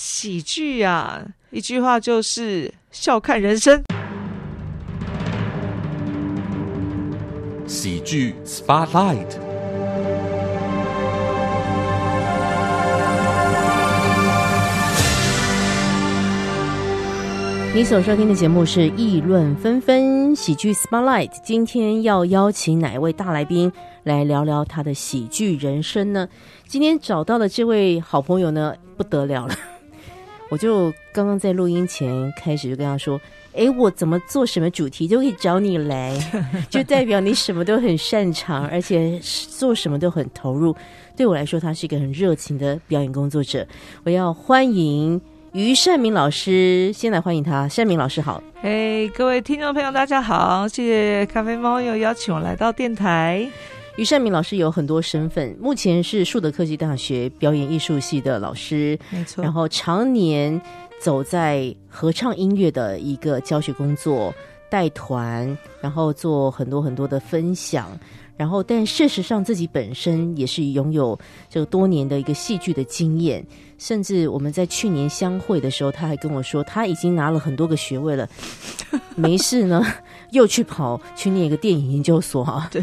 喜剧呀，一句话就是笑看人生。喜剧 Spotlight。你所收听的节目是《议论纷纷》喜剧 Spotlight。今天要邀请哪一位大来宾来聊聊他的喜剧人生呢？今天找到的这位好朋友呢，不得了了。我就刚刚在录音前开始就跟他说：“哎，我怎么做什么主题都可以找你来，就代表你什么都很擅长，而且做什么都很投入。对我来说，他是一个很热情的表演工作者。我要欢迎。”于善明老师，先来欢迎他。善明老师好，嘿，各位听众朋友，大家好，谢谢咖啡猫又邀请我来到电台。于善明老师有很多身份，目前是树德科技大学表演艺术系的老师，没错。然后常年走在合唱音乐的一个教学工作，带团，然后做很多很多的分享。然后，但事实上自己本身也是拥有这个多年的一个戏剧的经验，甚至我们在去年相会的时候，他还跟我说他已经拿了很多个学位了，没事呢，又去跑去念一个电影研究所哈。对，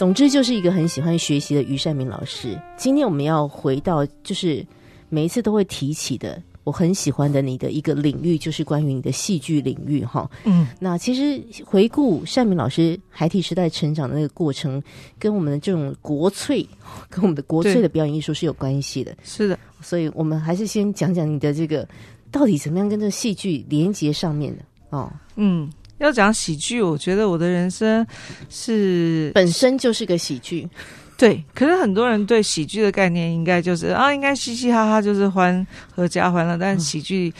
总之就是一个很喜欢学习的于善明老师。今天我们要回到，就是每一次都会提起的。我很喜欢的你的一个领域就是关于你的戏剧领域哈，嗯，那其实回顾善明老师孩提时代成长的那个过程，跟我们的这种国粹，跟我们的国粹的表演艺术是有关系的，是的，所以我们还是先讲讲你的这个到底怎么样跟这个戏剧连接上面的哦，嗯，要讲喜剧，我觉得我的人生是本身就是个喜剧。对，可是很多人对喜剧的概念应该就是啊，应该嘻嘻哈哈就是欢合家欢乐，但喜剧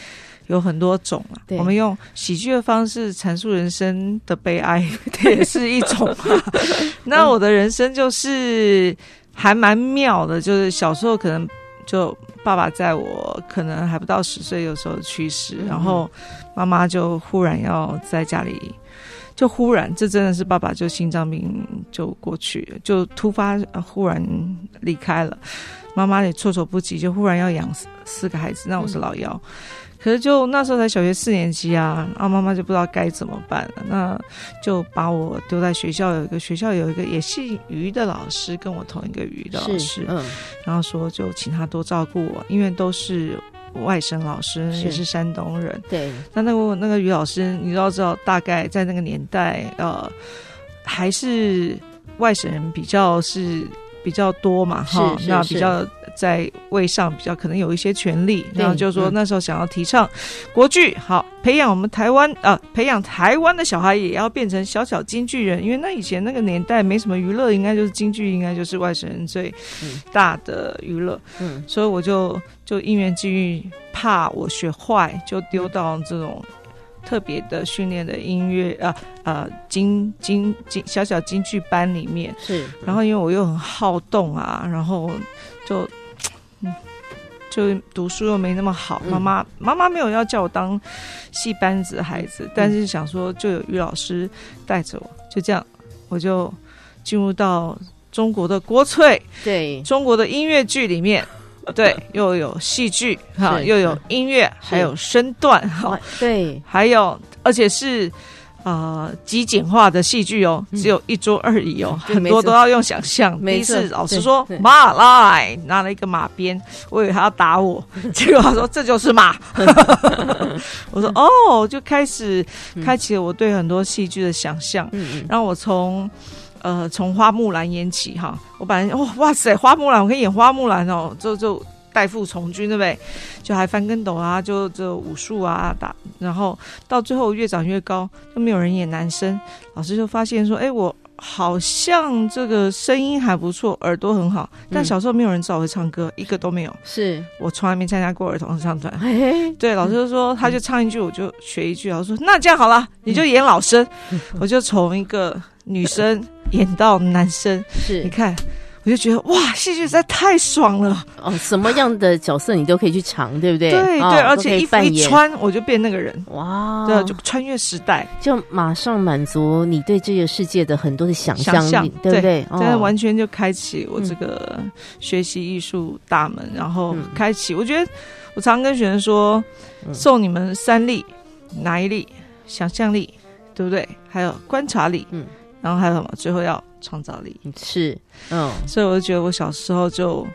有很多种啊。我们用喜剧的方式阐述人生的悲哀，也是一种。那我的人生就是还蛮妙的，就是小时候可能就爸爸在我可能还不到十岁有时候去世，然后妈妈就忽然要在家里。就忽然，这真的是爸爸就心脏病就过去，就突发忽然离开了，妈妈也措手不及，就忽然要养四四个孩子，那我是老幺，可是就那时候才小学四年级啊，然后妈妈就不知道该怎么办了，那就把我丢在学校，有一个学校有一个也姓于的老师，跟我同一个于的老师，嗯，然后说就请他多照顾我，因为都是。外省老师也是山东人，对。那那个那个于老师，你都知道，大概在那个年代，呃，还是外省人比较是比较多嘛，哈，那比较。在位上比较可能有一些权利，然后就说那时候想要提倡国剧，好培养我们台湾啊，培养台湾的小孩也要变成小小京剧人，因为那以前那个年代没什么娱乐，应该就是京剧，应该就是外省人最大的娱乐，嗯，所以我就就因缘际遇，怕我学坏，就丢到这种特别的训练的音乐啊啊京京京小小京剧班里面，是，然后因为我又很好动啊，然后就。嗯，就读书又没那么好，妈妈妈妈没有要叫我当戏班子的孩子，但是想说就有于老师带着我，就这样我就进入到中国的国粹，对。中国的音乐剧里面，对又有戏剧哈，又有音乐，还有身段哈，对，还有而且是。啊，极简化的戏剧哦，只有一桌而已哦，很多都要用想象。第一次老师说马来，拿了一个马鞭，我以为他要打我，结果他说这就是马。我说哦，就开始开启了我对很多戏剧的想象。然后我从呃从花木兰演起哈，我本来哦哇塞，花木兰我可以演花木兰哦，就就。代父从军，对不对？就还翻跟斗啊，就这武术啊打，然后到最后越长越高，都没有人演男生。老师就发现说：“哎，我好像这个声音还不错，耳朵很好，但小时候没有人知道我会唱歌，一个都没有。是我从来没参加过儿童合唱团。对，老师就说，他就唱一句，我就学一句。老师说：那这样好了，你就演老生。我就从一个女生演到男生。是，你看。我就觉得哇，戏剧实在太爽了哦！什么样的角色你都可以去尝，对不对？对对，而且衣服一穿，我就变那个人哇！对，就穿越时代，就马上满足你对这个世界的很多的想象，对不对？真的完全就开启我这个学习艺术大门，然后开启。我觉得，我常跟学生说，送你们三力，哪一力？想象力，对不对？还有观察力，嗯，然后还有什么？最后要创造力，是，嗯，所以我就觉得我小时候就。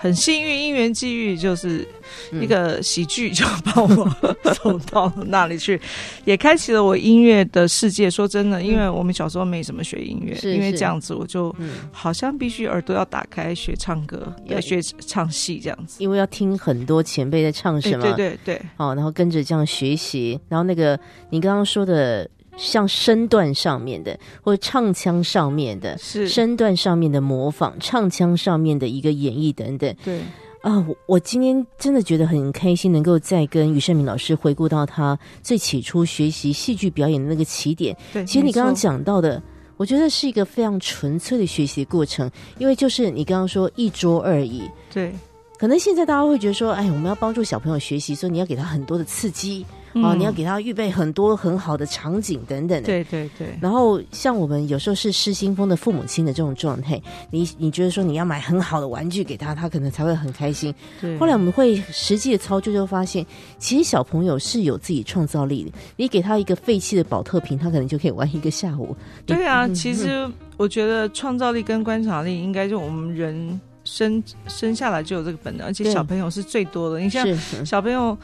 很幸运，因缘际遇，就是一个喜剧就把我走到那里去，也开启了我音乐的世界。说真的，因为我们小时候没怎么学音乐，因为这样子我就好像必须耳朵要打开学唱歌，要学唱戏这样子，因为要听很多前辈在唱什么，对对对，好，然后跟着这样学习，然后那个你刚刚说的。像身段上面的，或者唱腔上面的，是身段上面的模仿，唱腔上面的一个演绎等等。对啊，我我今天真的觉得很开心，能够再跟于胜明老师回顾到他最起初学习戏剧表演的那个起点。对，其实你刚刚讲到的，我觉得是一个非常纯粹的学习过程，因为就是你刚刚说一桌而已。对，可能现在大家会觉得说，哎，我们要帮助小朋友学习，所以你要给他很多的刺激。哦，你要给他预备很多很好的场景等等。对对对。然后像我们有时候是失心疯的父母亲的这种状态，你你觉得说你要买很好的玩具给他，他可能才会很开心。对。后来我们会实际的操作，就发现其实小朋友是有自己创造力的。你给他一个废弃的保特瓶，他可能就可以玩一个下午。对啊，其实我觉得创造力跟观察力应该就我们人生生下来就有这个本能，而且小朋友是最多的。你像小朋友。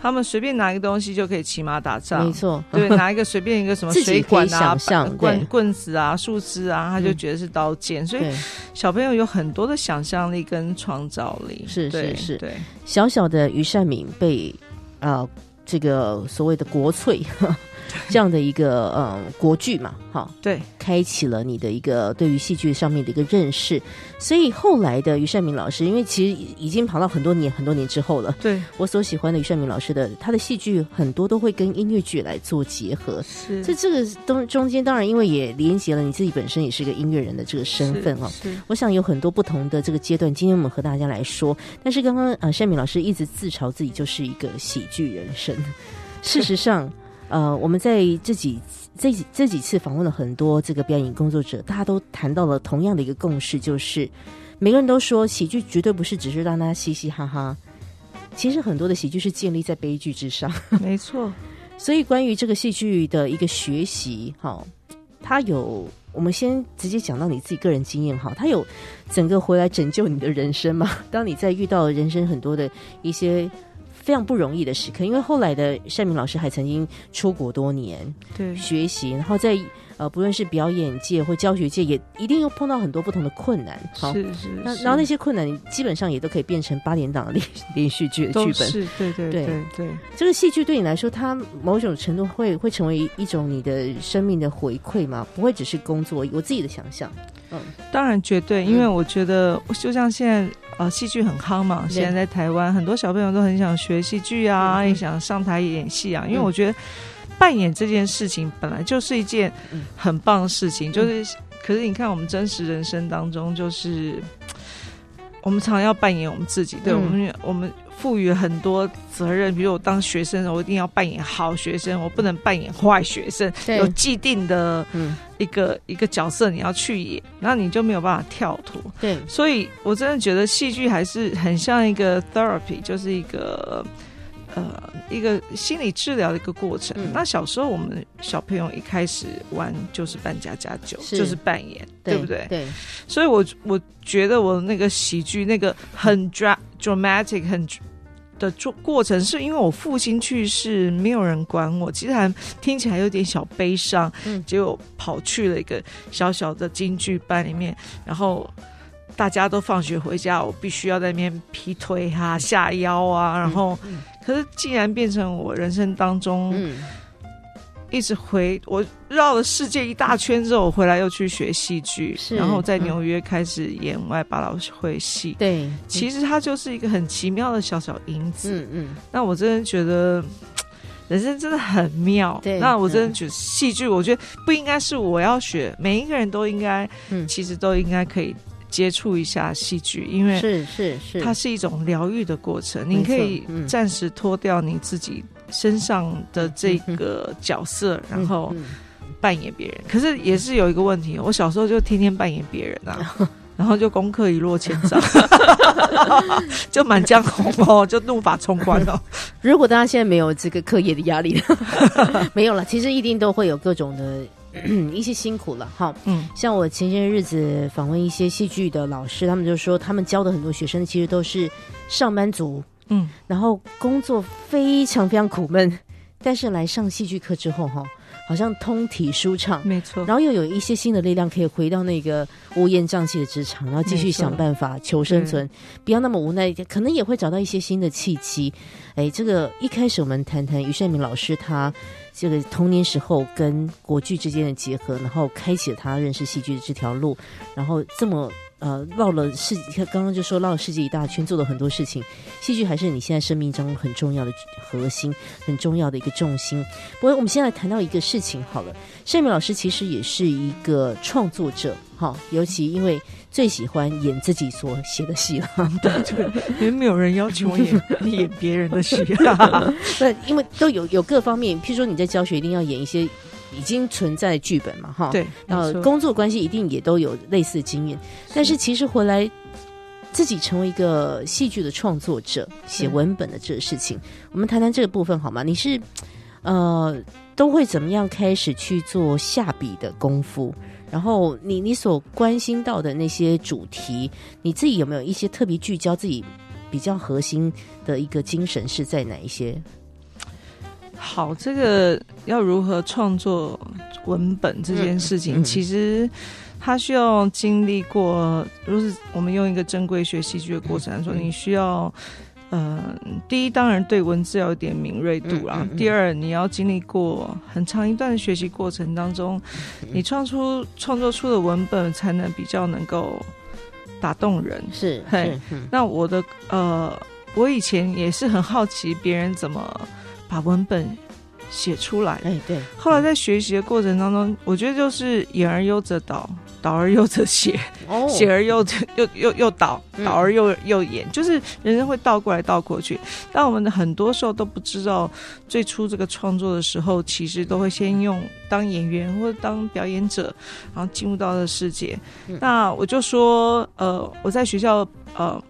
他们随便拿一个东西就可以骑马打仗，没错。对，拿一个随便一个什么水管啊、棍棍子啊、树枝啊，他就觉得是刀剑。所以小朋友有很多的想象力跟创造力。是是是，对。小小的余善敏被啊这个所谓的国粹。这样的一个呃国剧嘛，哈，对，开启了你的一个对于戏剧上面的一个认识，所以后来的于善明老师，因为其实已经跑到很多年很多年之后了，对。我所喜欢的于善明老师的他的戏剧很多都会跟音乐剧来做结合，是，所以这个中中间当然因为也连接了你自己本身也是一个音乐人的这个身份哦，是，我想有很多不同的这个阶段，今天我们和大家来说，但是刚刚呃善明老师一直自嘲自己就是一个喜剧人生，事实上。呃，我们在这几这几这几次访问了很多这个表演工作者，大家都谈到了同样的一个共识，就是每个人都说喜剧绝对不是只是让大家嘻嘻哈哈，其实很多的喜剧是建立在悲剧之上。没错，所以关于这个戏剧的一个学习，哈，它有我们先直接讲到你自己个人经验哈，它有整个回来拯救你的人生嘛？当你在遇到人生很多的一些。非常不容易的时刻，因为后来的善明老师还曾经出国多年，对学习，然后在呃不论是表演界或教学界，也一定又碰到很多不同的困难。好，是是，那然后那些困难基本上也都可以变成八点档连连续剧的剧本。是，对对对对。这个戏剧对你来说，它某种程度会会成为一种你的生命的回馈吗？不会只是工作？我自己的想象。嗯，当然绝对，因为我觉得就像现在。呃，戏剧很夯嘛，现在在台湾很多小朋友都很想学戏剧啊，也想上台演戏啊。因为我觉得扮演这件事情本来就是一件很棒的事情，就是可是你看我们真实人生当中，就是我们常要扮演我们自己，对我们我们。赋予很多责任，比如我当学生，我一定要扮演好学生，我不能扮演坏学生。有既定的一个一个角色你要去演，那你就没有办法跳脱。对，所以我真的觉得戏剧还是很像一个 therapy，就是一个呃一个心理治疗的一个过程。那小时候我们小朋友一开始玩就是扮家家酒，就是扮演，对不对？对。所以我我觉得我那个喜剧那个很 dramatic 很。的做过程是因为我父亲去世，没有人管我，其实还听起来有点小悲伤。嗯，结果跑去了一个小小的京剧班里面，然后大家都放学回家，我必须要在那边劈腿啊、下腰啊，然后，可是竟然变成我人生当中。一直回我绕了世界一大圈之后，我回来又去学戏剧，然后在纽约开始演外百老汇戏。对，其实它就是一个很奇妙的小小因子。嗯嗯，那我真的觉得人生真的很妙。对，那我真的觉得戏剧，我觉得不应该是我要学，每一个人都应该，嗯，其实都应该可以接触一下戏剧，因为是是是，它是一种疗愈的过程。你可以暂时脱掉你自己。身上的这个角色，然后扮演别人，可是也是有一个问题。我小时候就天天扮演别人啊，然后就功课一落千丈，就满江红哦，就怒发冲冠哦。如果大家现在没有这个课业的压力，没有了，其实一定都会有各种的 一些辛苦了哈。嗯，像我前些日子访问一些戏剧的老师，他们就说他们教的很多学生其实都是上班族，嗯，然后工作非常非常苦闷，但是来上戏剧课之后哈。好像通体舒畅，没错。然后又有一些新的力量，可以回到那个乌烟瘴气的职场，然后继续想办法求生存，不要那么无奈。可能也会找到一些新的契机。哎，这个一开始我们谈谈于善明老师他这个童年时候跟国剧之间的结合，然后开启了他认识戏剧的这条路，然后这么。呃，绕了世，刚刚就说绕了世界一大圈，做了很多事情。戏剧还是你现在生命中很重要的核心，很重要的一个重心。不过，我们先来谈到一个事情好了。盛明老师其实也是一个创作者，哈，尤其因为最喜欢演自己所写的戏了，对 对，因为没有人要求我演 演别人的戏，那因为都有有各方面，譬如说你在教学一定要演一些。已经存在剧本嘛，哈，对，呃工作关系一定也都有类似经验，但是其实回来自己成为一个戏剧的创作者，写文本的这个事情，我们谈谈这个部分好吗？你是呃都会怎么样开始去做下笔的功夫？然后你你所关心到的那些主题，你自己有没有一些特别聚焦自己比较核心的一个精神是在哪一些？好，这个要如何创作文本这件事情，其实它需要经历过。如果是我们用一个珍贵学戏剧的过程来说，你需要，呃，第一当然对文字要有点敏锐度啊。第二，你要经历过很长一段的学习过程当中，你创出创作出的文本才能比较能够打动人。是，嘿，那我的呃，我以前也是很好奇别人怎么。把文本写出来，哎，对。后来在学习的过程当中，我觉得就是演而优则导，导而优则写，写而优又又又导，导而又又演，就是人生会倒过来倒过去。但我们的很多时候都不知道，最初这个创作的时候，其实都会先用当演员或者当表演者，然后进入到的世界。那我就说，呃，我在学校，呃。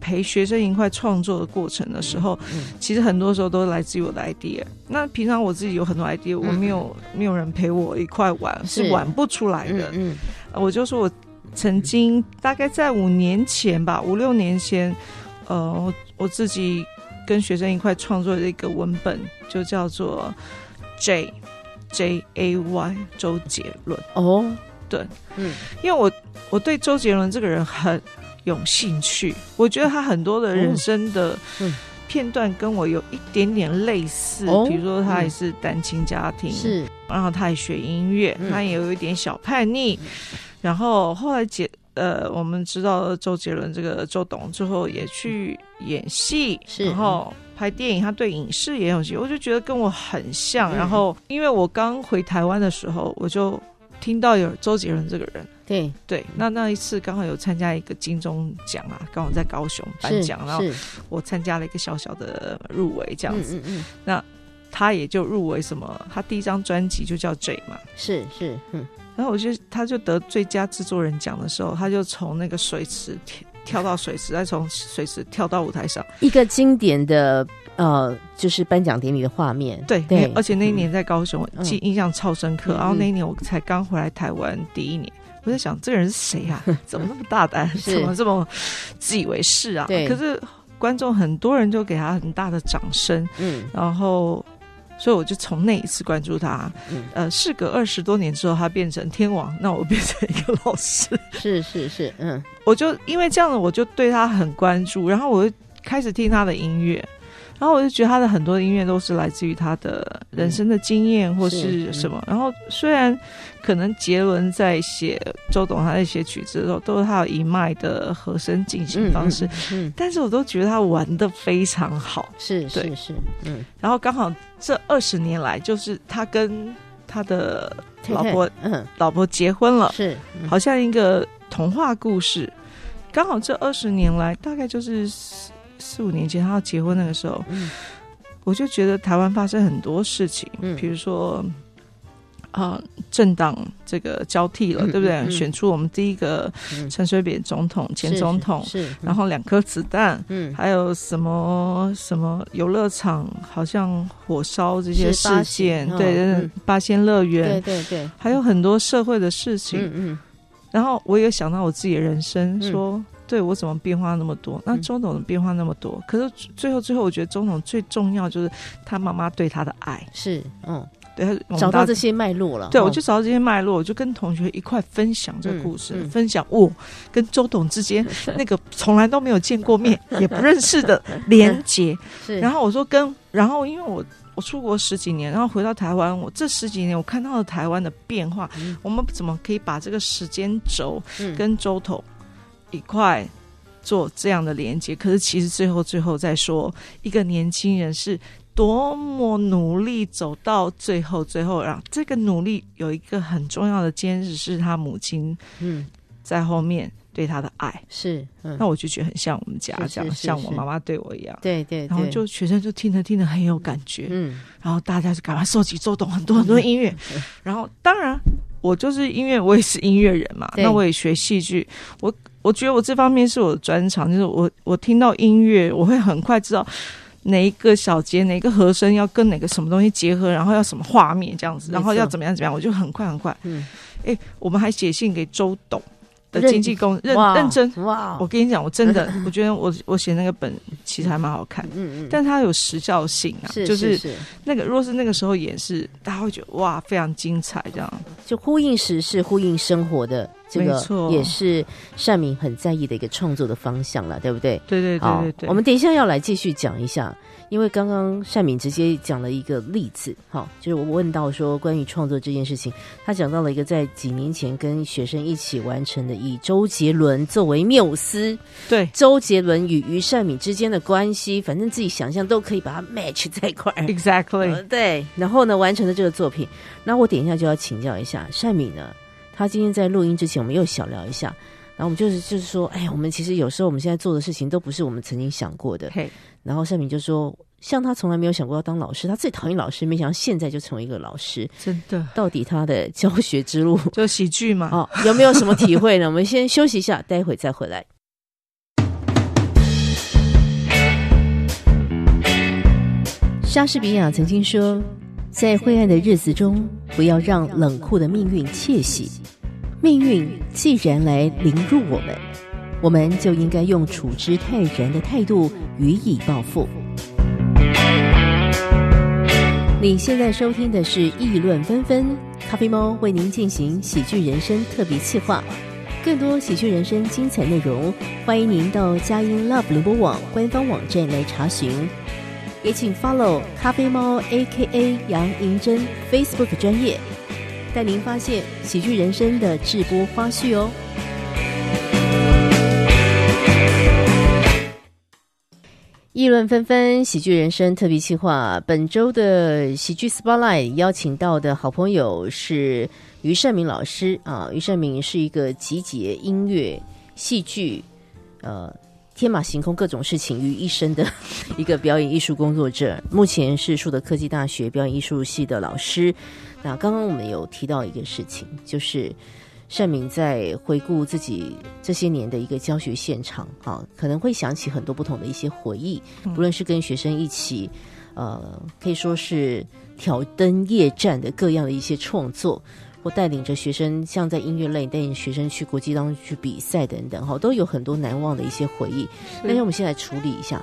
陪学生一块创作的过程的时候，其实很多时候都来自于我的 idea。那平常我自己有很多 idea，我没有没有人陪我一块玩，是玩不出来的。嗯，我就说我曾经大概在五年前吧，五六年前，呃，我我自己跟学生一块创作的一个文本，就叫做 J J A Y 周杰伦。哦，对，嗯，因为我我对周杰伦这个人很。有兴趣，我觉得他很多的人生的片段跟我有一点点类似，比如说他也是单亲家庭，是，然后他也学音乐，他也有一点小叛逆，然后后来解呃，我们知道周杰伦这个周董之后也去演戏，然后拍电影，他对影视也有兴趣，我就觉得跟我很像。然后因为我刚回台湾的时候，我就听到有周杰伦这个人。对对，那那一次刚好有参加一个金钟奖啊，刚好在高雄颁奖，然后我参加了一个小小的入围这样子。嗯嗯那他也就入围什么，他第一张专辑就叫 J 嘛。是是，嗯。然后我就他就得最佳制作人奖的时候，他就从那个水池跳跳到水池，再从水池跳到舞台上，一个经典的呃，就是颁奖典礼的画面。对对，而且那一年在高雄，记印象超深刻。然后那一年我才刚回来台湾第一年。我在想，这个人是谁呀？怎么那么大胆？怎么这么自以为是啊？可是观众很多人就给他很大的掌声。嗯，然后，所以我就从那一次关注他。嗯，呃，事隔二十多年之后，他变成天王，那我变成一个老师。是是是，嗯，我就因为这样子，我就对他很关注，然后我就开始听他的音乐。然后我就觉得他的很多音乐都是来自于他的人生的经验或是什么。然后虽然可能杰伦在写周董他在写曲子的时候都是他有一脉的和声进行方式，但是我都觉得他玩的非常好。是是是，嗯。然后刚好这二十年来，就是他跟他的老婆嗯老婆结婚了，是好像一个童话故事。刚好这二十年来，大概就是。四五年前他要结婚那个时候，我就觉得台湾发生很多事情，比如说，啊，政党这个交替了，对不对？选出我们第一个陈水扁总统、前总统，是，然后两颗子弹，嗯，还有什么什么游乐场好像火烧这些事件，对，八仙乐园，对对对，还有很多社会的事情，嗯嗯。然后我也想到我自己的人生，说，对我怎么变化那么多？那周董的变化那么多，可是最后最后，我觉得周董最重要就是他妈妈对他的爱，是，嗯。对找到这些脉络了，对，我就找到这些脉络，我就跟同学一块分享这个故事，分享我跟周董之间 那个从来都没有见过面 也不认识的连结。然后我说跟，然后因为我我出国十几年，然后回到台湾，我这十几年我看到了台湾的变化，我们怎么可以把这个时间轴跟周董一块做这样的连接？可是其实最后最后再说，一个年轻人是。多么努力走到最后，最后让这个努力有一个很重要的坚持，是他母亲嗯。在后面对他的爱。是，那我就觉得很像我们家这样，像我妈妈对我一样，对对，然后就学生就听着听着很有感觉，嗯，然后大家就赶快收集周董很多很多音乐，然后当然我就是音乐，我也是音乐人嘛，那我也学戏剧，我我觉得我这方面是我的专长，就是我我听到音乐，我会很快知道。哪一个小节，哪个和声要跟哪个什么东西结合，然后要什么画面这样子，然后要怎么样怎么样，我就很快很快。嗯，哎，我们还写信给周董。的经济公认认真哇！我跟你讲，我真的，我觉得我我写那个本其实还蛮好看，嗯嗯，但它有时效性啊，就是那个若是那个时候演示，大家会觉得哇，非常精彩，这样就呼应时事、呼应生活的这个，也是善明很在意的一个创作的方向了，对不对？对对对对对。我们等一下要来继续讲一下。因为刚刚善敏直接讲了一个例子，哈，就是我问到说关于创作这件事情，他讲到了一个在几年前跟学生一起完成的，以周杰伦作为缪斯，对，周杰伦与于善敏之间的关系，反正自己想象都可以把它 match 在一块，exactly，对，然后呢完成了这个作品，那我等一下就要请教一下善敏呢，他今天在录音之前，我们又小聊一下，然后我们就是就是说，哎呀，我们其实有时候我们现在做的事情都不是我们曾经想过的，嘿。然后善敏就说：“像他从来没有想过要当老师，他最讨厌老师，没想到现在就成为一个老师。真的，到底他的教学之路 就喜剧嘛？哦，有没有什么体会呢？我们先休息一下，待会再回来。”莎士比亚曾经说：“在灰暗的日子中，不要让冷酷的命运窃喜。命运既然来凌辱我们。”我们就应该用处之泰然的态度予以报复。你现在收听的是《议论纷纷》，咖啡猫为您进行喜剧人生特别企划。更多喜剧人生精彩内容，欢迎您到佳音 Love 联播网官方网站来查询。也请 follow 咖啡猫 A.K.A 杨银珍 Facebook 专业，带您发现喜剧人生的直播花絮哦。议论纷纷，喜剧人生特别企划。本周的喜剧 Spotlight 邀请到的好朋友是于善明老师啊。于善明是一个集结音乐、戏剧、呃天马行空各种事情于一身的 一个表演艺术工作者。目前是树德科技大学表演艺术系的老师。那刚刚我们有提到一个事情，就是。善明在回顾自己这些年的一个教学现场，啊，可能会想起很多不同的一些回忆，不论是跟学生一起，呃，可以说是挑灯夜战的各样的一些创作，或带领着学生，像在音乐类带领学生去国际当中去比赛等等，哈，都有很多难忘的一些回忆。但是我们先来处理一下，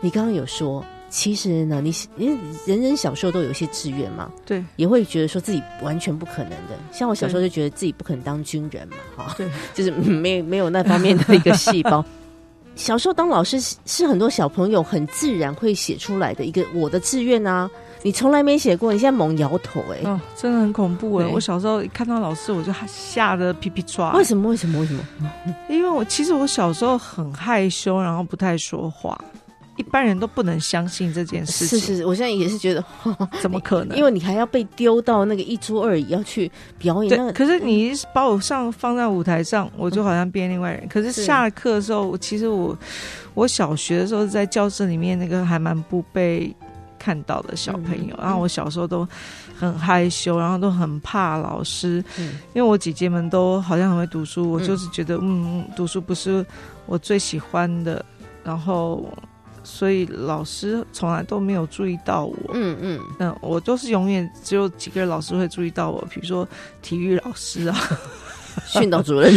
你刚刚有说。其实呢，你因为人人小时候都有一些志愿嘛，对，也会觉得说自己完全不可能的。像我小时候就觉得自己不可能当军人嘛，哈，对，就是没没有那方面的一个细胞。小时候当老师是很多小朋友很自然会写出来的一个我的志愿啊，你从来没写过，你现在猛摇头哎，哦，真的很恐怖哎！我小时候一看到老师我就吓得皮皮抓。为什么？为什么？为什么？因为我其实我小时候很害羞，然后不太说话。一般人都不能相信这件事情。是是，我现在也是觉得，怎么可能？因为你还要被丢到那个一桌二椅要去表演。对，可是你把我上放在舞台上，我就好像变另外人。可是下了课的时候，其实我我小学的时候在教室里面那个还蛮不被。看到的小朋友。然后我小时候都很害羞，然后都很怕老师，因为我姐姐们都好像很会读书，我就是觉得嗯，读书不是我最喜欢的，然后所以老师从来都没有注意到我。嗯嗯嗯，我都是永远只有几个人老师会注意到我，比如说体育老师啊，训导主任，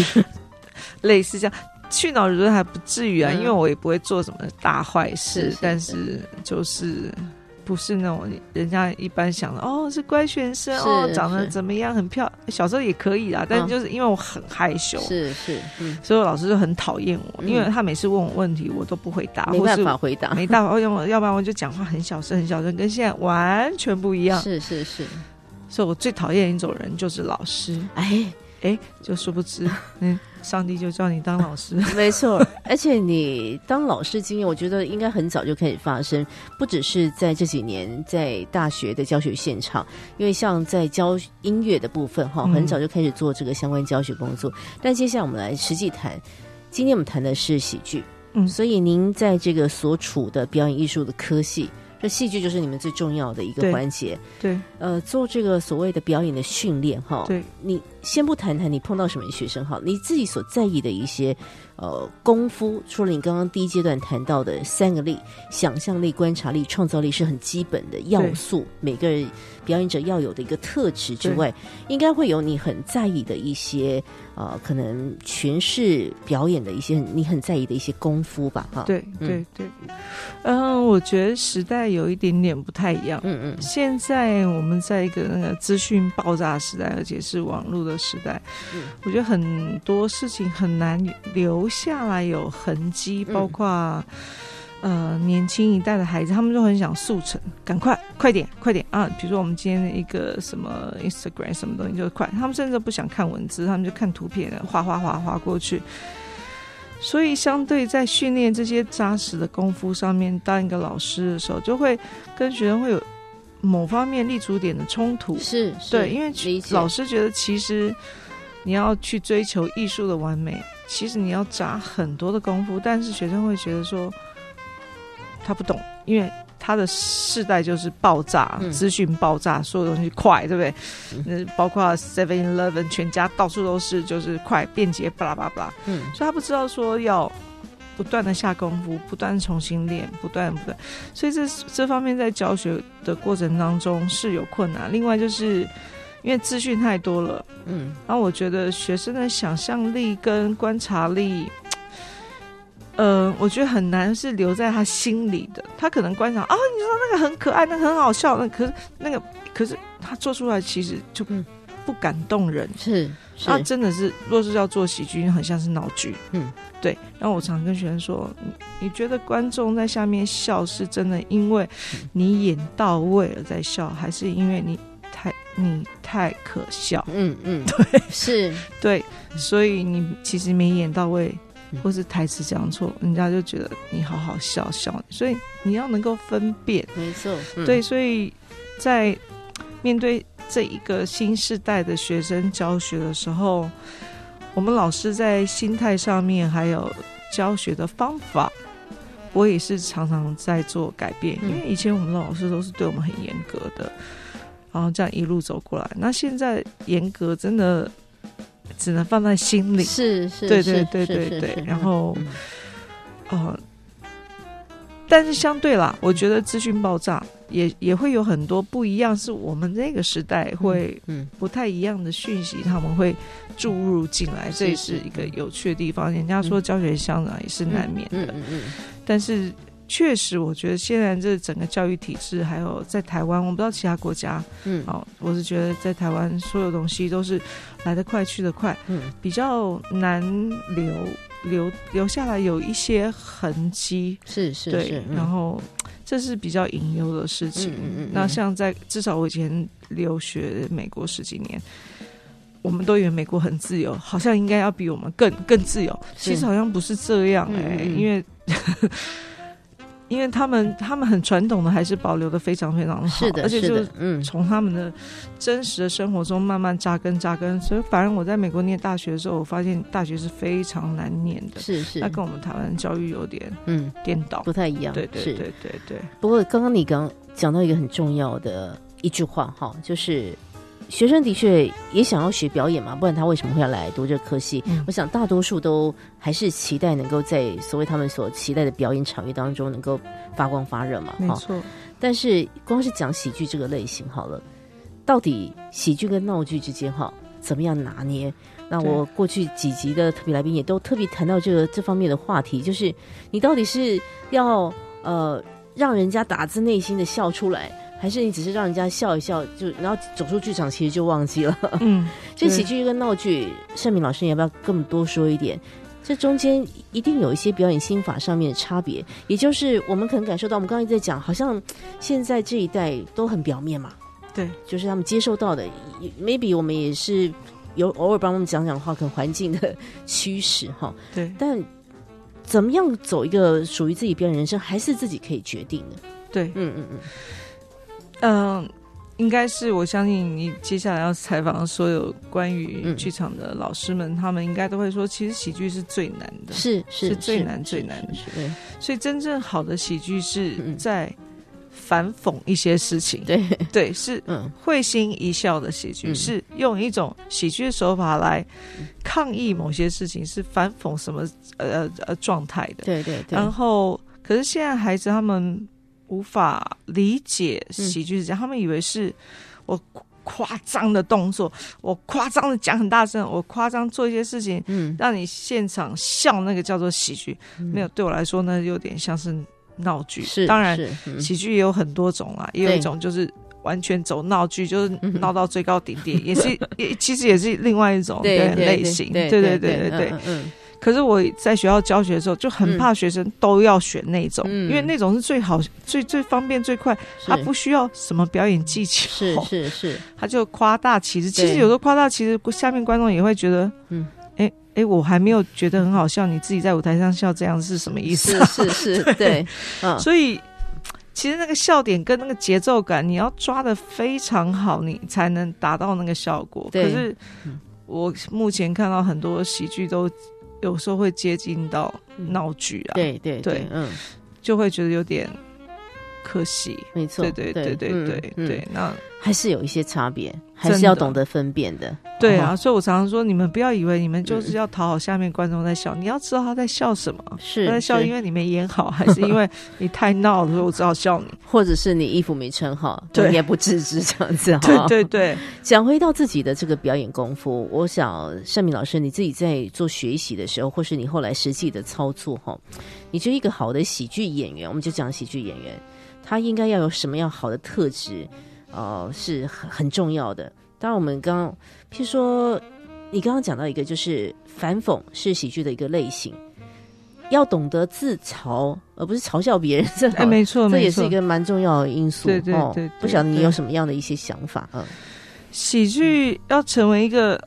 类似这样。训导主任还不至于啊，因为我也不会做什么大坏事，但是就是不是那种人家一般想的哦，是乖学生哦，长得怎么样，很漂亮。小时候也可以啦，但就是因为我很害羞，是是，所以我老师就很讨厌我，因为他每次问我问题，我都不回答，没办法回答，没办法，要要不然我就讲话很小声，很小声，跟现在完全不一样。是是是，所以我最讨厌一种人就是老师。哎。哎，就殊不知，嗯，上帝就叫你当老师，没错。而且你当老师经验，我觉得应该很早就开始发生，不只是在这几年在大学的教学现场，因为像在教音乐的部分，哈，很早就开始做这个相关教学工作。但接下来我们来实际谈，今天我们谈的是喜剧，嗯，所以您在这个所处的表演艺术的科系。这戏剧就是你们最重要的一个环节，对，呃，做这个所谓的表演的训练，哈，对，你先不谈谈你碰到什么学生，哈，你自己所在意的一些。呃，功夫除了你刚刚第一阶段谈到的三个力，想象力、观察力、创造力是很基本的要素，每个人表演者要有的一个特质之外，应该会有你很在意的一些呃，可能诠释表演的一些你很在意的一些功夫吧？哈，对对对，嗯，我觉得时代有一点点不太一样。嗯嗯，现在我们在一个那个资讯爆炸时代，而且是网络的时代，嗯，我觉得很多事情很难留。下来有痕迹，包括呃年轻一代的孩子，他们都很想速成，赶快快点快点啊！比如说我们今天的一个什么 Instagram 什么东西就是快，他们甚至不想看文字，他们就看图片，划划划划过去。所以相对在训练这些扎实的功夫上面，当一个老师的时候，就会跟学生会有某方面立足点的冲突。是对，因为老师觉得其实你要去追求艺术的完美。其实你要扎很多的功夫，但是学生会觉得说他不懂，因为他的世代就是爆炸，资讯爆炸，所有东西快，对不对？嗯，包括 Seven Eleven 全家到处都是，就是快便捷，巴拉巴拉。嗯，所以他不知道说要不断的下功夫，不断重新练，不断不断。所以这这方面在教学的过程当中是有困难。另外就是。因为资讯太多了，嗯，然后我觉得学生的想象力跟观察力，呃，我觉得很难是留在他心里的。他可能观察啊，你说那个很可爱，那很好笑，那可是那个，可是他做出来其实就不感动人。是，他真的是，若是要做喜剧，很像是闹剧。嗯，对。然后我常跟学生说，你觉得观众在下面笑是真的，因为你演到位了在笑，还是因为你？太你太可笑，嗯嗯，对，是对，所以你其实没演到位，或是台词讲错，人家就觉得你好好笑笑，所以你要能够分辨，没错，对，所以在面对这一个新时代的学生教学的时候，我们老师在心态上面还有教学的方法，我也是常常在做改变，因为以前我们的老师都是对我们很严格的。然后这样一路走过来，那现在严格真的只能放在心里，是是，对对对对对。然后，呃，但是相对啦，我觉得资讯爆炸也也会有很多不一样，是我们那个时代会嗯不太一样的讯息，他们会注入进来，这也是一个有趣的地方。人家说教学相长也是难免的，但是。确实，我觉得现在这整个教育体制，还有在台湾，我不知道其他国家，嗯，哦，我是觉得在台湾所有东西都是来得快去得快，嗯，比较难留留留下来有一些痕迹，是是是，然后这是比较隐忧的事情。嗯。那像在至少我以前留学美国十几年，我们都以为美国很自由，好像应该要比我们更更自由，其实好像不是这样哎，因为。因为他们他们很传统的，还是保留的非常非常好，是的，而且就是嗯，从他们的真实的生活中慢慢扎根扎根。所以，反正我在美国念大学的时候，我发现大学是非常难念的，是是，那跟我们台湾教育有点嗯颠倒，不太一样，对对对对对。不过刚刚你刚讲到一个很重要的一句话哈，就是学生的确也想要学表演嘛，不然他为什么会要来读这科系？我想大多数都还是期待能够在所谓他们所期待的表演场域当中能够发光发热嘛。没错。但是光是讲喜剧这个类型好了，到底喜剧跟闹剧之间哈怎么样拿捏？那我过去几集的特别来宾也都特别谈到这个这方面的话题，就是你到底是要呃让人家打自内心的笑出来，还是你只是让人家笑一笑就然后走出剧场其实就忘记了？嗯，这喜剧跟闹剧，盛敏老师你要不要跟我们多说一点？这中间一定有一些表演心法上面的差别，也就是我们可能感受到，我们刚刚在讲，好像现在这一代都很表面嘛，对，就是他们接受到的，maybe 我们也是。有偶尔帮他们讲讲话，可能环境的驱使哈。对，但怎么样走一个属于自己表演人生，还是自己可以决定的。对，嗯嗯嗯，嗯，应该是我相信你接下来要采访所有关于剧场的老师们，他们应该都会说，其实喜剧是最难的，是是最难最难的。对，所以真正好的喜剧是在。反讽一些事情，对对，是会心一笑的喜剧，是用一种喜剧的手法来抗议某些事情，是反讽什么呃呃状态的，对对对。然后，可是现在孩子他们无法理解喜剧是这样，他们以为是我夸张的动作，我夸张的讲很大声，我夸张做一些事情，嗯，让你现场笑，那个叫做喜剧。没有，对我来说呢，有点像是。闹剧是，当然喜剧也有很多种啊，也有一种就是完全走闹剧，就是闹到最高顶点，也是也其实也是另外一种 类型，对对对对对。嗯。可是我在学校教学的时候就很怕学生都要选那种，因为那种是最好、最最方便、最快，他不需要什么表演技巧，是是是，他就夸大其实，其实有时候夸大其实下面观众也会觉得，嗯。哎，我还没有觉得很好笑，你自己在舞台上笑这样是什么意思？是是是，对，所以其实那个笑点跟那个节奏感，你要抓的非常好，你才能达到那个效果。可是我目前看到很多喜剧都有时候会接近到闹剧啊，对对对，嗯，就会觉得有点可惜。没错，对对对对对对，那还是有一些差别，还是要懂得分辨的。对啊，所以我常常说，你们不要以为你们就是要讨好下面观众在笑，你要知道他在笑什么。是他在笑，因为你没演好，还是因为你太闹了，所以我只好笑你，或者是你衣服没穿好，对，也不自知这样子。对对对，讲回到自己的这个表演功夫，我想盛敏老师，你自己在做学习的时候，或是你后来实际的操作哈，你觉得一个好的喜剧演员，我们就讲喜剧演员，他应该要有什么样好的特质？呃，是很很重要的。当然，我们刚譬如说，你刚刚讲到一个，就是反讽是喜剧的一个类型，要懂得自嘲，而不是嘲笑别人。这哎，没错，这也是一个蛮重要的因素。对对对，不晓得你有什么样的一些想法？嗯，喜剧要成为一个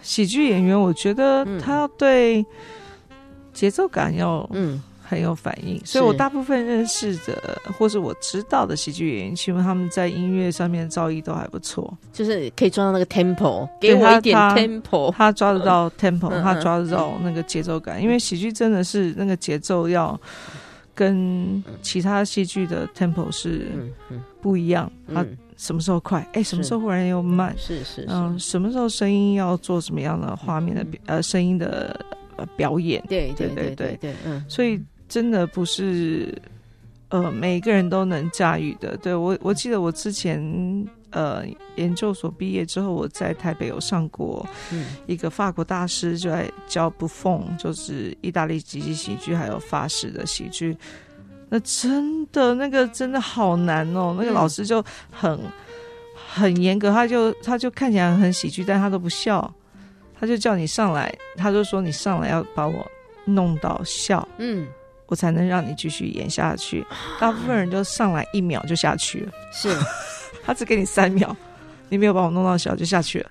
喜剧演员，我觉得他要对节奏感要嗯。很有反应，所以我大部分认识的或是我知道的喜剧演员，其实他们在音乐上面造诣都还不错，就是可以抓到那个 tempo，给我一点 tempo，他抓得到 tempo，他抓得到那个节奏感，因为喜剧真的是那个节奏要跟其他戏剧的 tempo 是不一样，他什么时候快，哎，什么时候忽然又慢，是是，嗯，什么时候声音要做什么样的画面的呃声音的表演，对对对对。对，嗯，所以。真的不是，呃，每个人都能驾驭的。对我，我记得我之前呃研究所毕业之后，我在台北有上过一个法国大师就在教不缝，就是意大利即兴喜剧，还有法式的喜剧。那真的那个真的好难哦，那个老师就很很严格，他就他就看起来很喜剧，但他都不笑，他就叫你上来，他就说你上来要把我弄到笑，嗯。我才能让你继续演下去。大部分人就上来一秒就下去了，是 他只给你三秒，你没有把我弄到小就下去了。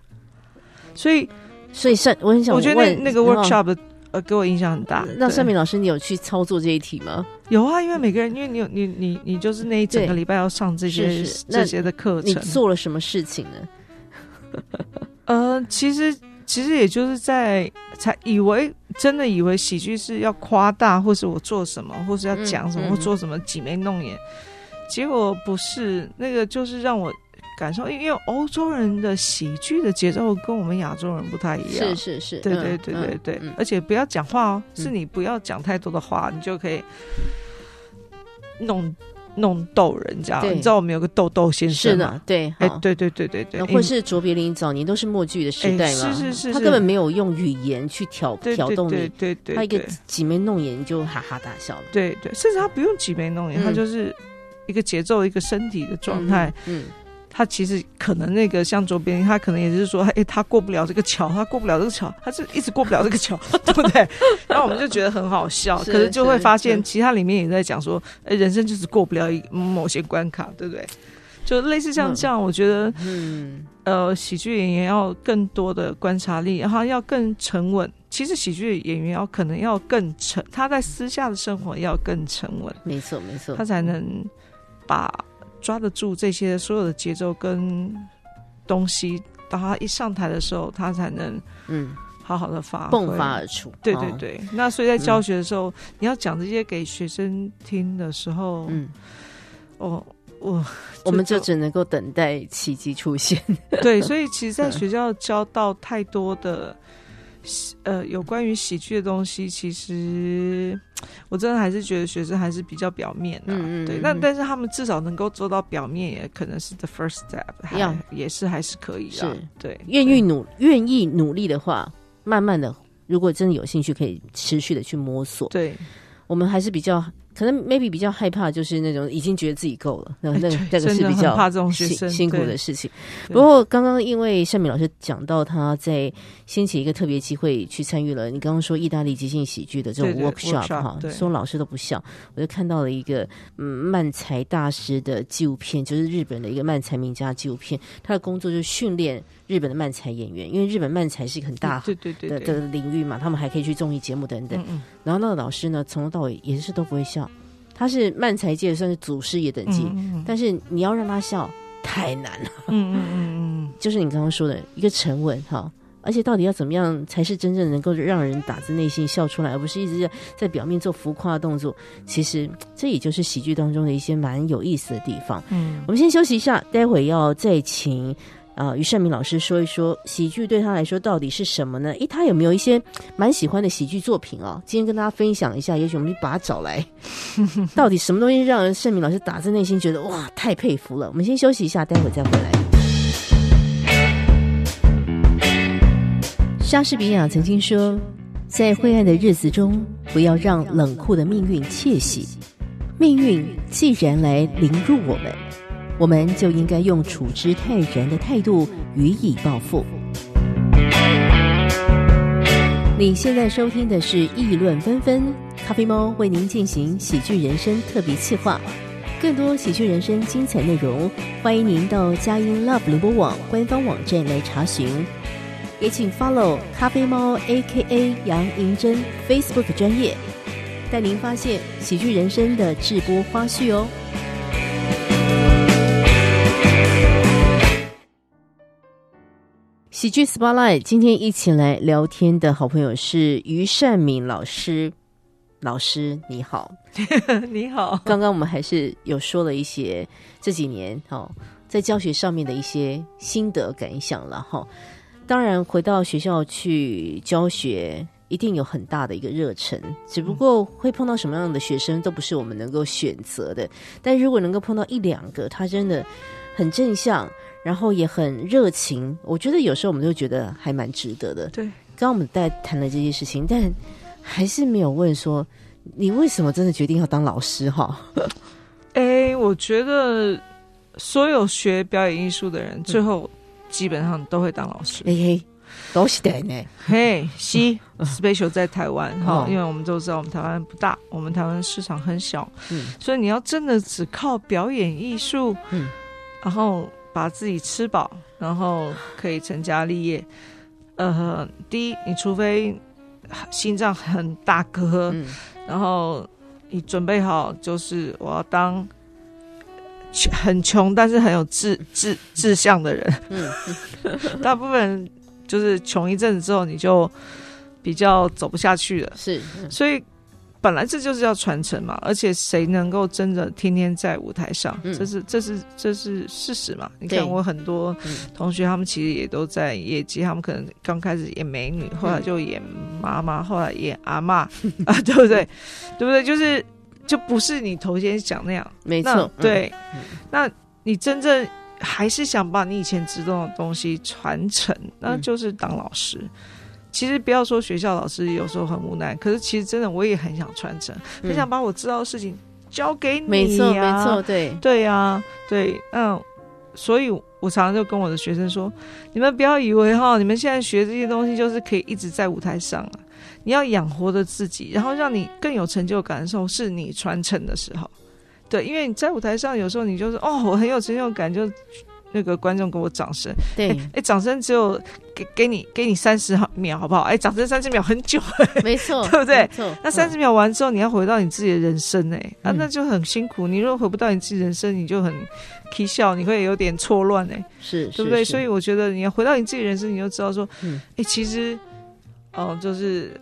所以，所以盛，我很想，我觉得那个 workshop 呃给我印象很大。那盛明老师，你有去操作这一题吗？有啊，因为每个人，因为你有你你你就是那一整个礼拜要上这些这些的课程，你做了什么事情呢？呃，其实。其实也就是在才以为真的以为喜剧是要夸大，或是我做什么，或是要讲什么，或做什么挤眉弄眼。结果不是那个，就是让我感受，因为欧洲人的喜剧的节奏跟我们亚洲人不太一样。是是是，对对对对对，而且不要讲话哦，是你不要讲太多的话，你就可以弄。弄逗人这样，你知道我们有个豆豆先生吗？对，哎，对对对对对，或是卓别林早年都是默剧的时代嘛，是是是，他根本没有用语言去挑挑动你，对对，他一个挤眉弄眼就哈哈大笑了，对对，甚至他不用挤眉弄眼，他就是一个节奏，一个身体的状态，嗯。他其实可能那个像卓别林，他可能也是说，哎，他过不了这个桥，他过不了这个桥，他是一直过不了这个桥，对不对？然后我们就觉得很好笑，可是就会发现，其他里面也在讲说，哎，人生就是过不了某些关卡，对不对？就类似像这样，我觉得，嗯，呃，喜剧演员要更多的观察力，然后要更沉稳。其实喜剧演员要可能要更沉，他在私下的生活要更沉稳，没错没错，他才能把。抓得住这些所有的节奏跟东西，当他一上台的时候，他才能嗯好好的发迸发而出。对对对，那所以在教学的时候，你要讲这些给学生听的时候，嗯，哦，我我们就只能够等待奇迹出现。对，所以其实，在学校教到太多的。呃，有关于喜剧的东西，其实我真的还是觉得学生还是比较表面的，对。那但是他们至少能够做到表面，也可能是 the first step，要也是还是可以的，对。愿意努愿意努力的话，慢慢的，如果真的有兴趣，可以持续的去摸索。对，我们还是比较。可能 maybe 比较害怕，就是那种已经觉得自己够了，那那那个是比较怕这种辛辛苦的事情。不过刚刚因为盛敏老师讲到他在掀起一个特别机会去参与了，你刚刚说意大利即兴喜剧的这种 workshop 哈，说老师都不笑，我就看到了一个嗯漫才大师的纪录片，就是日本的一个漫才名家纪录片，他的工作就是训练。日本的漫才演员，因为日本漫才是一个很大对对对的的领域嘛，他们还可以去综艺节目等等。然后那个老师呢，从头到尾也是都不会笑，他是漫才界算是祖师爷等级，但是你要让他笑太难了。嗯嗯嗯嗯，就是你刚刚说的一个沉稳哈，而且到底要怎么样才是真正能够让人打自内心笑出来，而不是一直在在表面做浮夸的动作？其实这也就是喜剧当中的一些蛮有意思的地方。嗯，我们先休息一下，待会要再请。啊，于胜明老师说一说喜剧对他来说到底是什么呢？诶，他有没有一些蛮喜欢的喜剧作品啊？今天跟大家分享一下，也许我们就把他找来，到底什么东西让胜明老师打自内心觉得哇，太佩服了？我们先休息一下，待会再回来。莎士比亚曾经说，在灰暗的日子中，不要让冷酷的命运窃喜。命运既然来凌辱我们。我们就应该用处之泰然的态度予以报复。你现在收听的是《议论纷纷》，咖啡猫为您进行喜剧人生特别企划。更多喜剧人生精彩内容，欢迎您到佳音 Love 联播网官方网站来查询。也请 follow 咖啡猫 A.K.A 杨银珍 Facebook 专业，带您发现喜剧人生的直播花絮哦。喜剧 Spotlight，今天一起来聊天的好朋友是于善敏老师。老师你好，你好。刚刚我们还是有说了一些这几年哈在教学上面的一些心得感想了哈。当然回到学校去教学，一定有很大的一个热忱，只不过会碰到什么样的学生都不是我们能够选择的。但如果能够碰到一两个，他真的很正向。然后也很热情，我觉得有时候我们就觉得还蛮值得的。对，刚刚我们在谈了这些事情，但还是没有问说你为什么真的决定要当老师哈？哎，我觉得所有学表演艺术的人，最后基本上都会当老师。嘿，都是的呢。嘿，西 special 在台湾哈，因为我们都知道我们台湾不大，我们台湾市场很小，嗯，所以你要真的只靠表演艺术，嗯，然后。把自己吃饱，然后可以成家立业。呃，第一，你除非心脏很大颗，然后你准备好，就是我要当很穷但是很有志志志向的人。嗯，大部分就是穷一阵子之后，你就比较走不下去了。是，所以本来这就是要传承嘛，而且谁能够真的天天在舞台上，这是这是这是事实嘛？你看我很多同学，他们其实也都在业绩，他们可能刚开始演美女，后来就演妈妈，后来演阿妈 啊，对不对？对不对？就是就不是你头先讲那样，没错，对。那你真正还是想把你以前知道的东西传承，那就是当老师。其实不要说学校老师有时候很无奈，可是其实真的我也很想传承，很想把我知道的事情交给你。没错，没错，对，对呀，对，嗯，所以我常常就跟我的学生说，你们不要以为哈，你们现在学这些东西就是可以一直在舞台上啊，你要养活着自己，然后让你更有成就感的时候，是你传承的时候。对，因为你在舞台上有时候你就是哦，我很有成就感，就。那个观众给我掌声，对，哎，掌声只有给给你给你三十秒，好不好？哎，掌声三十秒很久，没错，对不对？没错。那三十秒完之后，你要回到你自己的人生，哎，啊，那就很辛苦。你如果回不到你自己人生，你就很啼笑，你会有点错乱，哎，是，对不对？所以我觉得你要回到你自己人生，你就知道说，哎，其实，哦，就是。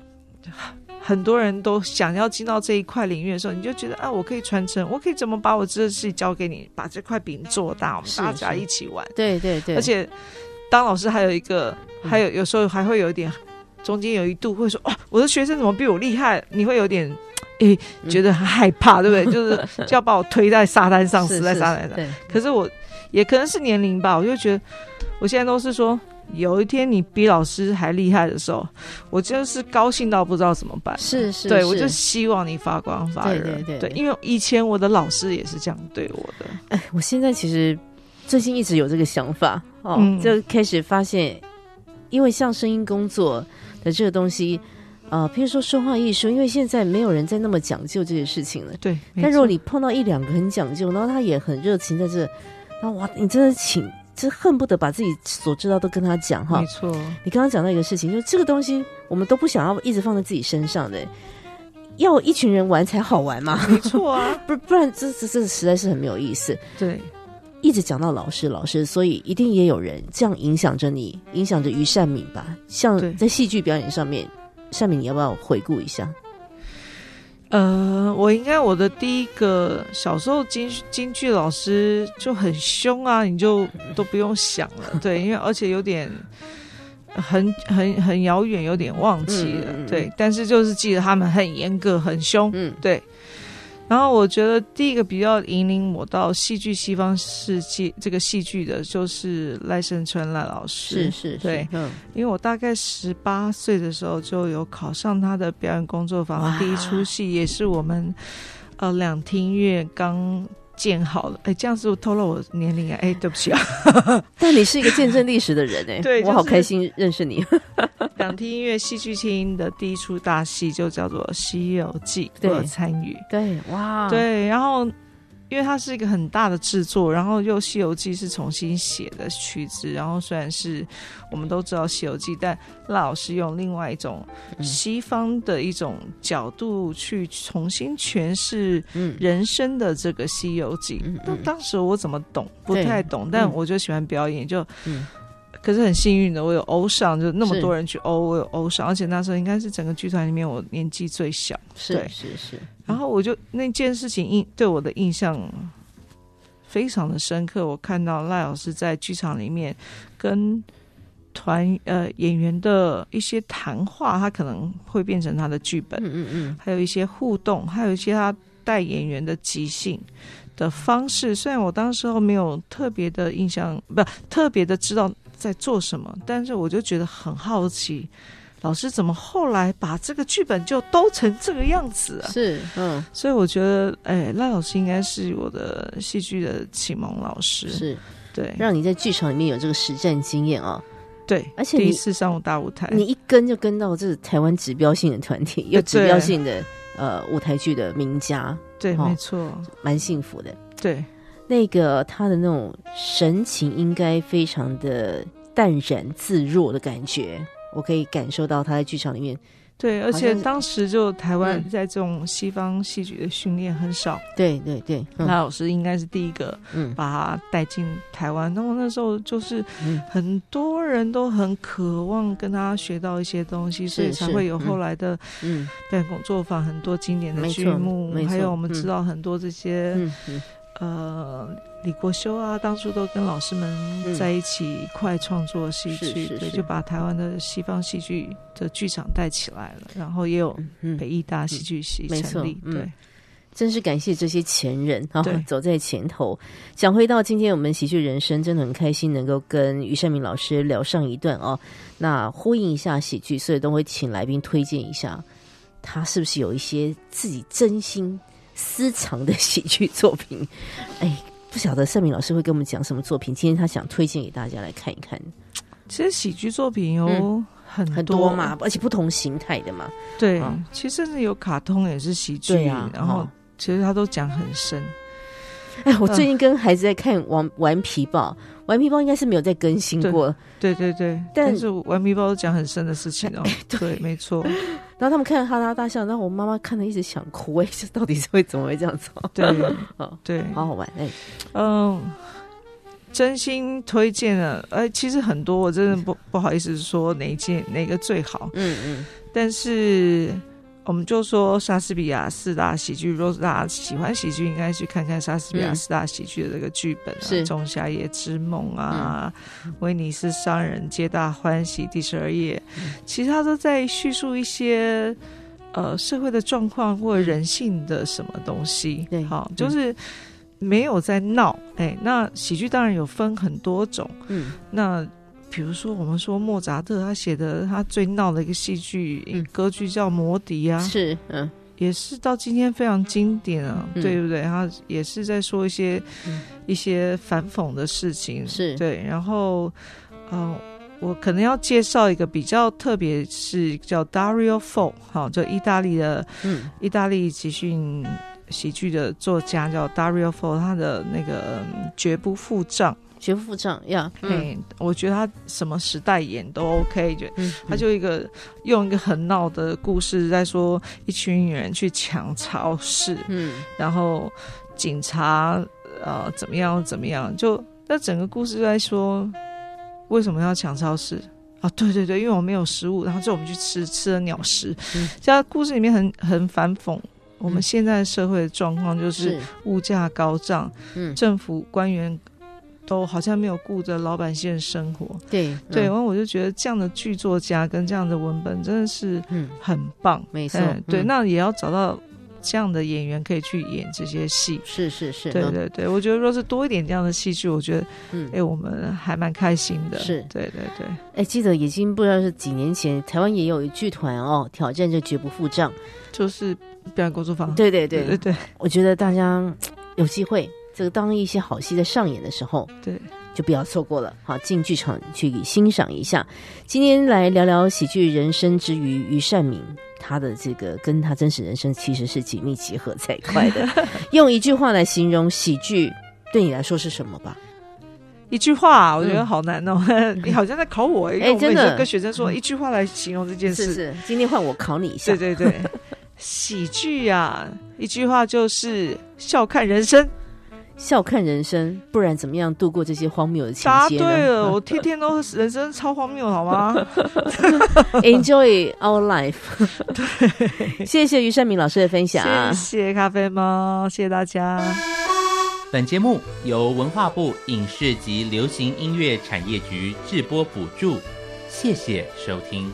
很多人都想要进到这一块领域的时候，你就觉得啊，我可以传承，我可以怎么把我这事交给你，把这块饼做大，我们大家一起玩。对对对。而且当老师还有一个，还有有时候还会有一点，中间有一度会说，哦，我的学生怎么比我厉害？你会有点诶觉得很害怕，对不对？就是就要把我推在沙滩上，死在沙滩上。可是我也可能是年龄吧，我就觉得我现在都是说。有一天你比老师还厉害的时候，我就是高兴到不知道怎么办。是是，对我就希望你发光发热。对对对，因为以前我的老师也是这样对我的。哎，我现在其实最近一直有这个想法哦，就开始发现，因为像声音工作的这个东西，呃，譬如说说话艺术，因为现在没有人在那么讲究这些事情了。对，但如果你碰到一两个很讲究，然后他也很热情在这，然后哇，你真的请。就恨不得把自己所知道都跟他讲哈，没错。你刚刚讲到一个事情，就这个东西我们都不想要一直放在自己身上的，要一群人玩才好玩嘛，没错啊，不不然这这这实在是很没有意思。对，一直讲到老师老师，所以一定也有人这样影响着你，影响着于善敏吧。像在戏剧表演上面，善敏你要不要回顾一下？呃，我应该我的第一个小时候京京剧老师就很凶啊，你就都不用想了，对，因为而且有点很很很遥远，有点忘记了，对，但是就是记得他们很严格，很凶，嗯，对。然后我觉得第一个比较引领我到戏剧西方世界这个戏剧的，就是赖声川赖老师。是是，对，嗯，因为我大概十八岁的时候就有考上他的表演工作坊，第一出戏也是我们呃两厅院刚。建好了，哎，这样是透露我年龄啊！哎，对不起啊。但你是一个见证历史的人哎，对我好开心认识你。两厅音乐戏剧厅的第一出大戏就叫做《西游记》，我参与。对，哇，对，然后。因为它是一个很大的制作，然后又《西游记》是重新写的曲子，然后虽然是我们都知道《西游记》，但赖老师用另外一种西方的一种角度去重新诠释人生的这个《西游记》。那当时我怎么懂？不太懂，但我就喜欢表演，就。可是很幸运的，我有欧上，就那么多人去欧，我有欧上，而且那时候应该是整个剧团里面我年纪最小，是是是。然后我就那件事情印对我的印象非常的深刻。我看到赖老师在剧场里面跟团呃演员的一些谈话，他可能会变成他的剧本，嗯嗯嗯，还有一些互动，还有一些他带演员的即兴的方式。虽然我当时候没有特别的印象，不特别的知道。在做什么？但是我就觉得很好奇，老师怎么后来把这个剧本就都成这个样子啊？是，嗯，所以我觉得，哎，赖老师应该是我的戏剧的启蒙老师，是。对，让你在剧场里面有这个实战经验啊。对，而且第一次上大舞台，你一跟就跟到这台湾指标性的团体，有指标性的呃舞台剧的名家，对，没错，蛮幸福的，对。那个他的那种神情应该非常的淡然自若的感觉，我可以感受到他在剧场里面对，而且当时就台湾在这种西方戏剧的训练很少。对对对，那老师应该是第一个，嗯，把他带进台湾。那么那时候就是很多人都很渴望跟他学到一些东西，所以才会有后来的嗯办工作坊，很多经典的剧目，还有我们知道很多这些。呃，李国修啊，当初都跟老师们在一起一块创作戏剧，对，就把台湾的西方戏剧的剧场带起来了。然后也有北艺大戏剧系成立，对，真是感谢这些前人啊，走在前头。讲回到今天我们喜剧人生，真的很开心能够跟于善明老师聊上一段哦。那呼应一下喜剧，所以都会请来宾推荐一下，他是不是有一些自己真心。私藏的喜剧作品，哎，不晓得盛明老师会跟我们讲什么作品？今天他想推荐给大家来看一看。其实喜剧作品有很很多嘛，而且不同形态的嘛。对，其实甚至有卡通也是喜剧啊。然后其实他都讲很深。哎，我最近跟孩子在看《玩顽皮豹》，《顽皮包》应该是没有再更新过。对对对，但是《顽皮包》讲很深的事情哦。对，没错。然后他们看哈哈大笑，然后我妈妈看了一直想哭，哎，这到底是会怎么会这样子？对，哦，对，好好玩，哎，嗯，真心推荐啊，哎，其实很多，我真的不不好意思说哪一件哪个最好，嗯嗯，但是。我们就说莎士比亚四大喜剧，如果大家喜欢喜剧，应该去看看莎士比亚四大喜剧的这个剧本，是《仲夏夜之梦》啊，《威尼斯商人皆大欢喜》第十二页，其实他都在叙述一些呃社会的状况或人性的什么东西。对，好，就是没有在闹。哎，那喜剧当然有分很多种。嗯，那。比如说，我们说莫扎特他写的他最闹的一个戏剧歌剧叫《魔笛》啊，是嗯，也是到今天非常经典啊，对不对？他也是在说一些一些反讽的事情，是对。然后，嗯，我可能要介绍一个比较特别，是叫 Dario Fo，好，就意大利的，嗯，意大利集训喜剧的作家叫 Dario Fo，他的那个绝不付账。绝不付账呀！嗯，我觉得他什么时代演都 OK，就他就一个用一个很闹的故事在说一群人去抢超市，嗯，然后警察呃怎么样怎么样，就那整个故事在说为什么要抢超市啊？对对对，因为我没有食物，然后就我们去吃吃了鸟食。像故事里面很很反讽我们现在社会的状况，就是物价高涨，嗯，政府官员。都好像没有顾着老百姓的生活，对对，然后我就觉得这样的剧作家跟这样的文本真的是很棒，没错，对，那也要找到这样的演员可以去演这些戏，是是是，对对对，我觉得若是多一点这样的戏剧，我觉得，嗯，哎，我们还蛮开心的，是，对对对，哎，记得已经不知道是几年前，台湾也有一剧团哦，挑战这绝不付账，就是表演工作坊，对对。对对对，我觉得大家有机会。这个当一些好戏在上演的时候，对，就不要错过了。好，进剧场去欣赏一下。今天来聊聊喜剧人生之余，于善明他的这个跟他真实人生其实是紧密结合在一块的。用一句话来形容喜剧，对你来说是什么吧？一句话，我觉得好难哦。你 好像在考我，哎，真的跟学生说一句话来形容这件事。是是，今天换我考你一下。对对对，喜剧呀，一句话就是笑看人生。笑看人生，不然怎么样度过这些荒谬的情节答对了，我天天都人生超荒谬，好吗？Enjoy our life。对，谢谢于善明老师的分享，谢谢咖啡猫，谢谢大家。本节目由文化部影视及流行音乐产业局制播补助，谢谢收听。